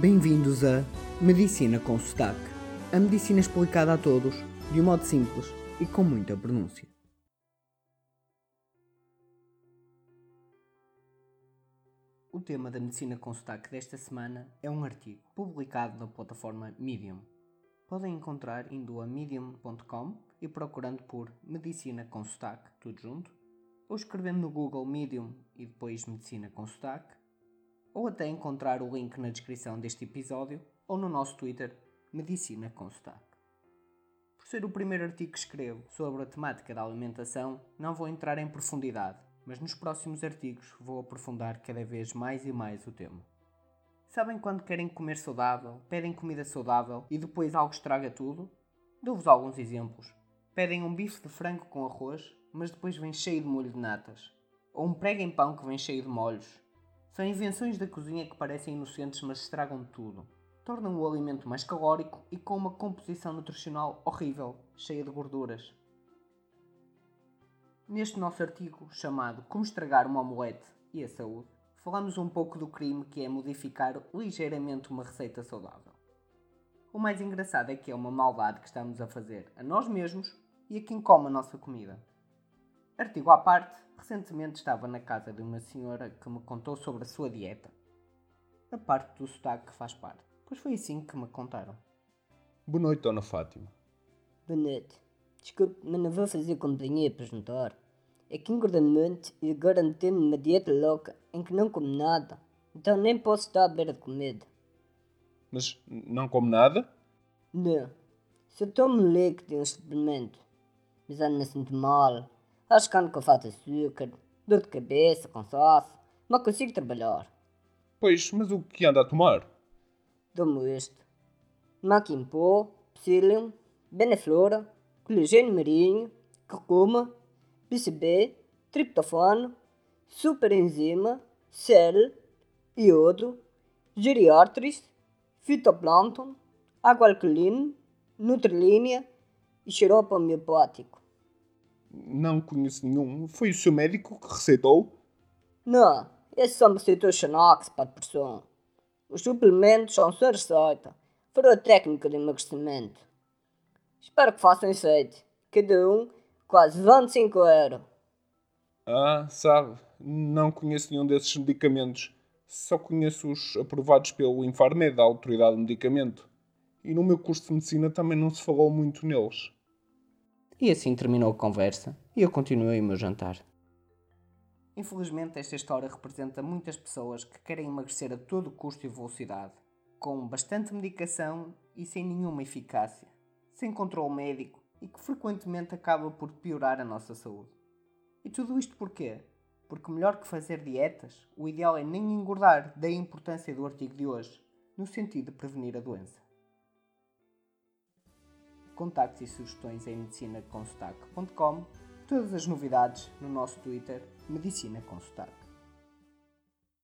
Bem-vindos a Medicina com Sotaque. A medicina explicada a todos, de um modo simples e com muita pronúncia. O tema da Medicina com Sotaque desta semana é um artigo publicado na plataforma Medium. Podem encontrar indo a medium.com e procurando por Medicina com Sotaque, tudo junto, ou escrevendo no Google Medium e depois Medicina com Sotaque, ou até encontrar o link na descrição deste episódio ou no nosso Twitter Medicina com Sotaque. Por ser o primeiro artigo que escrevo sobre a temática da alimentação, não vou entrar em profundidade, mas nos próximos artigos vou aprofundar cada vez mais e mais o tema. Sabem quando querem comer saudável, pedem comida saudável e depois algo estraga tudo? Dou-vos alguns exemplos. Pedem um bife de frango com arroz, mas depois vem cheio de molho de natas. Ou um prego em pão que vem cheio de molhos. São invenções da cozinha que parecem inocentes, mas estragam tudo. Tornam o alimento mais calórico e com uma composição nutricional horrível, cheia de gorduras. Neste nosso artigo, chamado Como Estragar uma Omelete e a Saúde, falamos um pouco do crime que é modificar ligeiramente uma receita saudável. O mais engraçado é que é uma maldade que estamos a fazer a nós mesmos e a quem come a nossa comida. Artigo à parte, recentemente estava na casa de uma senhora que me contou sobre a sua dieta. A parte do sotaque faz parte, pois foi assim que me contaram. Boa noite, Dona Fátima. Boa noite. Desculpe, mas não vou fazer companhia para jantar. É que engordei muito e agora metendo numa dieta louca em que não como nada. Então nem posso estar à beira de comida. Mas não come nada? Não. Só tomo líquido e um suplemento. Mas ando-me sinto mal. Acho que ando com falta de açúcar, dor de cabeça, cansaço. Não consigo trabalhar. Pois, mas o que anda a tomar? Tomo isto. Maquimpo, psyllium, beneflora, colagênio marinho, curcuma, PCB, triptofano, superenzima, sel, iodo, geriartris, fitoplâncton, água alcalina, nutrilínea e xarope homeopático. Não conheço nenhum. Foi o seu médico que receitou? Não, esse só me receitou Xanax para depressão. Os suplementos são sua receita. Foram a técnica de emagrecimento. Espero que façam efeito. Cada um quase 25 euros. Ah, sabe, não conheço nenhum desses medicamentos. Só conheço os aprovados pelo Infarmed, da Autoridade de Medicamento. E no meu curso de medicina também não se falou muito neles. E assim terminou a conversa e eu continuei o meu jantar. Infelizmente, esta história representa muitas pessoas que querem emagrecer a todo custo e velocidade, com bastante medicação e sem nenhuma eficácia, sem controle médico e que frequentemente acaba por piorar a nossa saúde. E tudo isto porquê? Porque melhor que fazer dietas, o ideal é nem engordar, daí a importância do artigo de hoje, no sentido de prevenir a doença. Contactos e sugestões em medicinaconsotaque.com, todas as novidades no nosso Twitter Medicina com Sotaque.